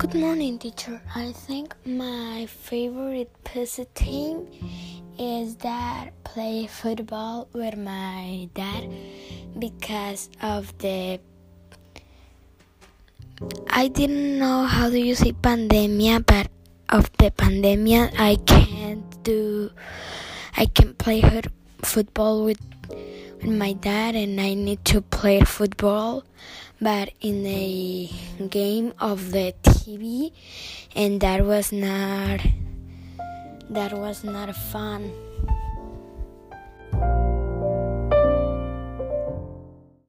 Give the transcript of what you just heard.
Good morning, teacher. I think my favorite PC team is that play football with my dad because of the I didn't know how to use it pandemia, but of the pandemia I can't do I can play football with with my dad and I need to play football but in a game of the TV and that was not that was not fun